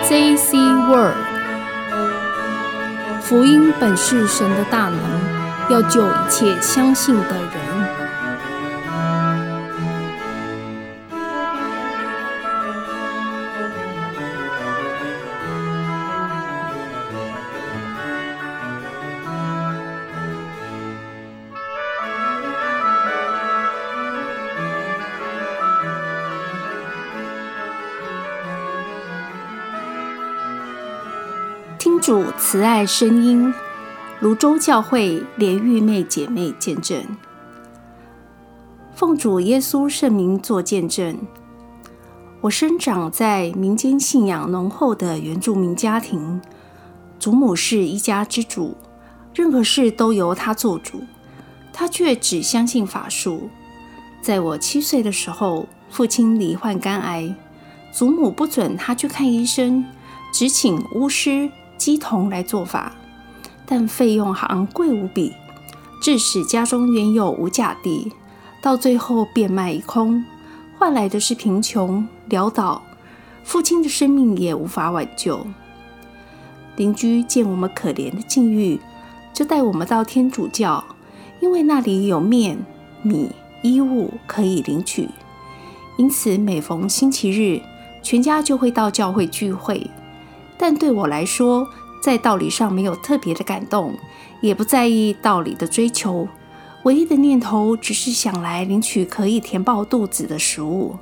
AJC Word，福音本是神的大能，要救一切相信的人。主慈爱声音，泸州教会连玉妹姐妹见证，奉主耶稣圣名做见证。我生长在民间信仰浓厚的原住民家庭，祖母是一家之主，任何事都由她做主，她却只相信法术。在我七岁的时候，父亲罹患肝癌，祖母不准他去看医生，只请巫师。鸡同来做法，但费用昂贵无比，致使家中原有无价地，到最后变卖一空，换来的是贫穷潦倒，父亲的生命也无法挽救。邻居见我们可怜的境遇，就带我们到天主教，因为那里有面、米、衣物可以领取，因此每逢星期日，全家就会到教会聚会。但对我来说，在道理上没有特别的感动，也不在意道理的追求，唯一的念头只是想来领取可以填饱肚子的食物。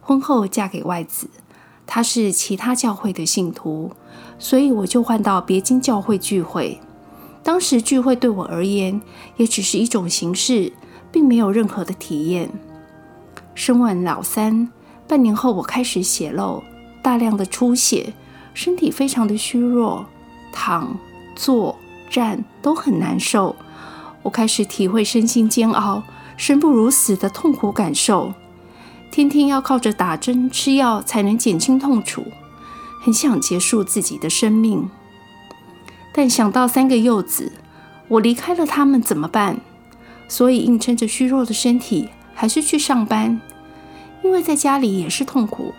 婚后嫁给外子，他是其他教会的信徒，所以我就换到别经教会聚会。当时聚会对我而言，也只是一种形式，并没有任何的体验。生完老三，半年后我开始血漏，大量的出血。身体非常的虚弱，躺、坐、站都很难受。我开始体会身心煎熬、生不如死的痛苦感受，天天要靠着打针吃药才能减轻痛楚，很想结束自己的生命。但想到三个幼子，我离开了他们怎么办？所以硬撑着虚弱的身体，还是去上班，因为在家里也是痛苦。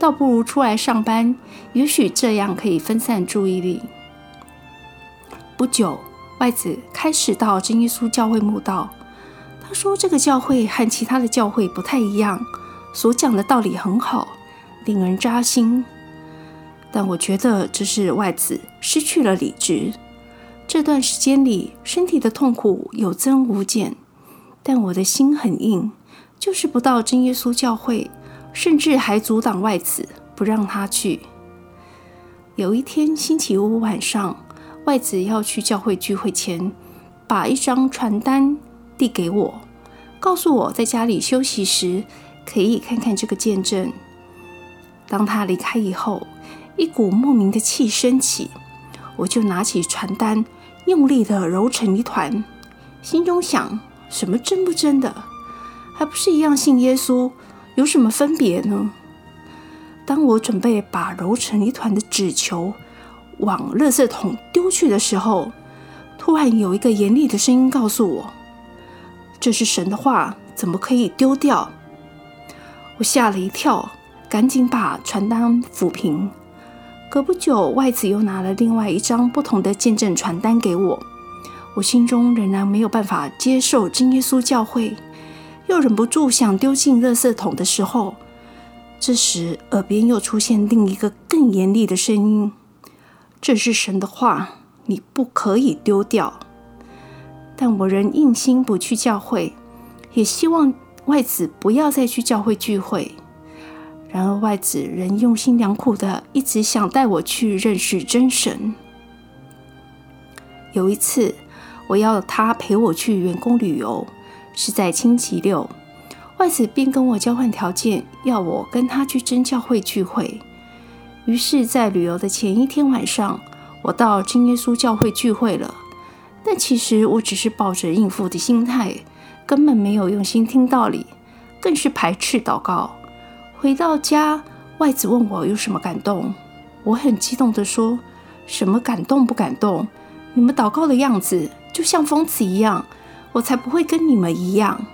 倒不如出来上班，也许这样可以分散注意力。不久，外子开始到真耶稣教会墓道。他说：“这个教会和其他的教会不太一样，所讲的道理很好，令人扎心。”但我觉得这是外子失去了理智。这段时间里，身体的痛苦有增无减，但我的心很硬，就是不到真耶稣教会。甚至还阻挡外子，不让他去。有一天星期五晚上，外子要去教会聚会前，把一张传单递给我，告诉我在家里休息时可以看看这个见证。当他离开以后，一股莫名的气升起，我就拿起传单，用力的揉成一团，心中想：什么真不真的，还不是一样信耶稣？有什么分别呢？当我准备把揉成一团的纸球往垃圾桶丢去的时候，突然有一个严厉的声音告诉我：“这是神的话，怎么可以丢掉？”我吓了一跳，赶紧把传单抚平。隔不久，外子又拿了另外一张不同的见证传单给我。我心中仍然没有办法接受真耶稣教会。又忍不住想丢进垃圾桶的时候，这时耳边又出现另一个更严厉的声音：“这是神的话，你不可以丢掉。”但我仍硬心不去教会，也希望外子不要再去教会聚会。然而外子仍用心良苦的一直想带我去认识真神。有一次，我要他陪我去员工旅游。是在星期六，外子便跟我交换条件，要我跟他去真教会聚会。于是，在旅游的前一天晚上，我到真耶稣教会聚会了。但其实我只是抱着应付的心态，根本没有用心听道理，更是排斥祷告。回到家，外子问我有什么感动，我很激动地说：“什么感动不感动？你们祷告的样子就像疯子一样。”我才不会跟你们一样。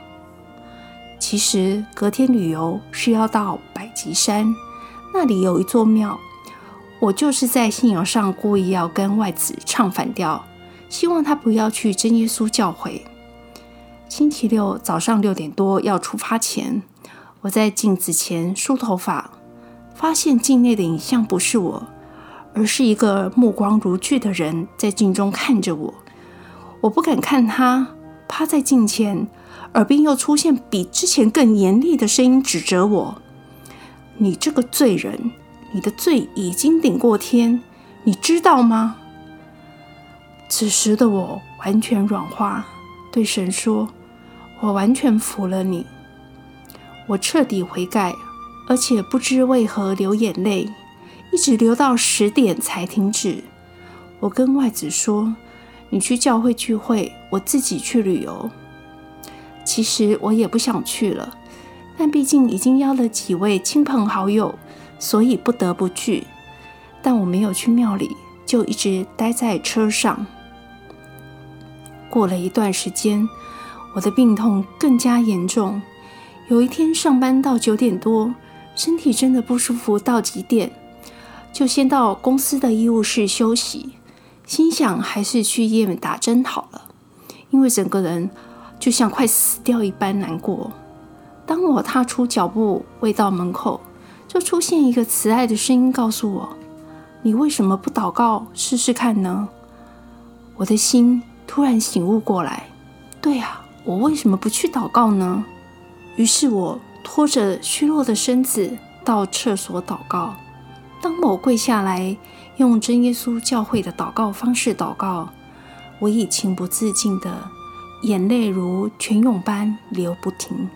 其实隔天旅游是要到百吉山，那里有一座庙，我就是在信仰上故意要跟外子唱反调，希望他不要去真耶稣教会。星期六早上六点多要出发前，我在镜子前梳头发，发现镜内的影像不是我，而是一个目光如炬的人在镜中看着我。我不敢看他，趴在镜前，耳边又出现比之前更严厉的声音指责我：“你这个罪人，你的罪已经顶过天，你知道吗？”此时的我完全软化，对神说。我完全服了你，我彻底悔改，而且不知为何流眼泪，一直流到十点才停止。我跟外子说：“你去教会聚会，我自己去旅游。”其实我也不想去了，但毕竟已经邀了几位亲朋好友，所以不得不去。但我没有去庙里，就一直待在车上。过了一段时间。我的病痛更加严重。有一天上班到九点多，身体真的不舒服到极点，就先到公司的医务室休息。心想还是去医院打针好了，因为整个人就像快死掉一般难过。当我踏出脚步未到门口，就出现一个慈爱的声音告诉我：“你为什么不祷告试试看呢？”我的心突然醒悟过来，对啊。我为什么不去祷告呢？于是我拖着虚弱的身子到厕所祷告。当我跪下来用真耶稣教会的祷告方式祷告，我已情不自禁的眼泪如泉涌般流不停，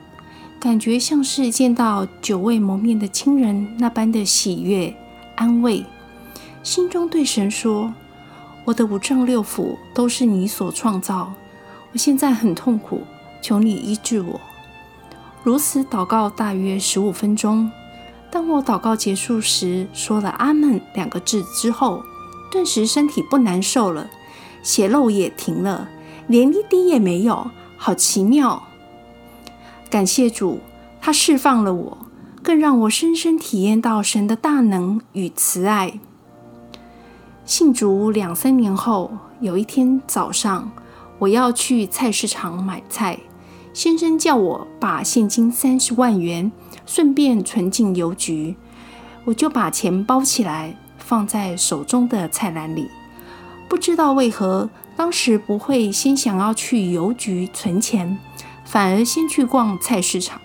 感觉像是见到久未谋面的亲人那般的喜悦安慰。心中对神说：“我的五脏六腑都是你所创造。”我现在很痛苦，求你医治我。如此祷告大约十五分钟。当我祷告结束时，说了“阿门”两个字之后，顿时身体不难受了，血漏也停了，连一滴也没有，好奇妙！感谢主，他释放了我，更让我深深体验到神的大能与慈爱。信主两三年后，有一天早上。我要去菜市场买菜，先生叫我把现金三十万元顺便存进邮局，我就把钱包起来放在手中的菜篮里。不知道为何，当时不会先想要去邮局存钱，反而先去逛菜市场。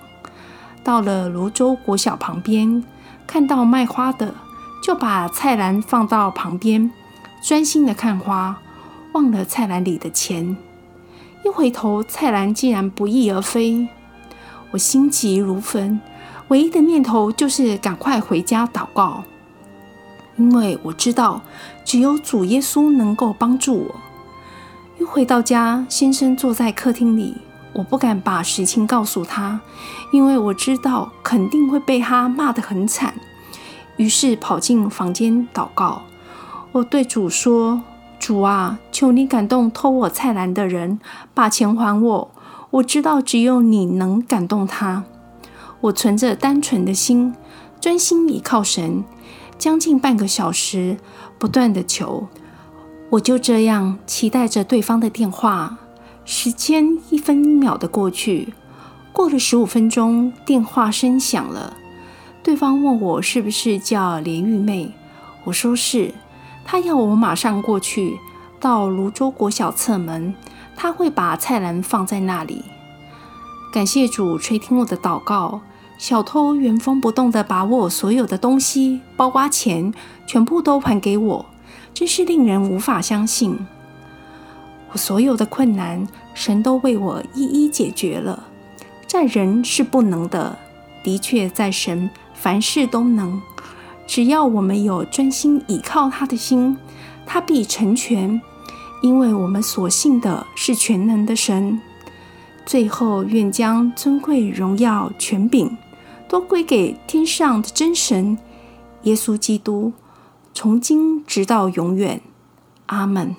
到了泸州国小旁边，看到卖花的，就把菜篮放到旁边，专心的看花。忘了菜篮里的钱，一回头，菜篮竟然不翼而飞。我心急如焚，唯一的念头就是赶快回家祷告，因为我知道只有主耶稣能够帮助我。一回到家，先生坐在客厅里，我不敢把实情告诉他，因为我知道肯定会被他骂得很惨。于是跑进房间祷告，我对主说。主啊，求你感动偷我菜篮的人，把钱还我。我知道只有你能感动他。我存着单纯的心，专心倚靠神，将近半个小时，不断的求。我就这样期待着对方的电话。时间一分一秒的过去，过了十五分钟，电话声响了。对方问我是不是叫连玉妹，我说是。他要我马上过去，到泸州国小侧门，他会把菜篮放在那里。感谢主垂听我的祷告，小偷原封不动地把我所有的东西，包括钱，全部都还给我，真是令人无法相信。我所有的困难，神都为我一一解决了。在人是不能的，的确在神凡事都能。只要我们有专心倚靠他的心，他必成全，因为我们所信的是全能的神。最后，愿将尊贵、荣耀、权柄都归给天上的真神耶稣基督，从今直到永远。阿门。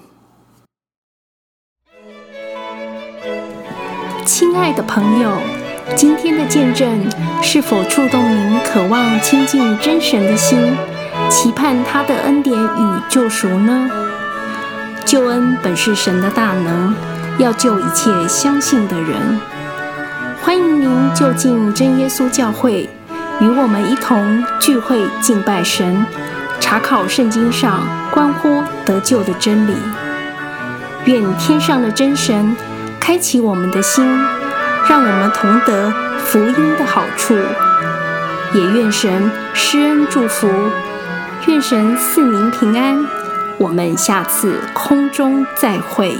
亲爱的朋友。今天的见证是否触动您渴望亲近真神的心，期盼他的恩典与救赎呢？救恩本是神的大能，要救一切相信的人。欢迎您就近真耶稣教会，与我们一同聚会敬拜神，查考圣经上关乎得救的真理。愿天上的真神开启我们的心，让我们同得福音的好处。也愿神施恩祝福，愿神赐您平安。我们下次空中再会。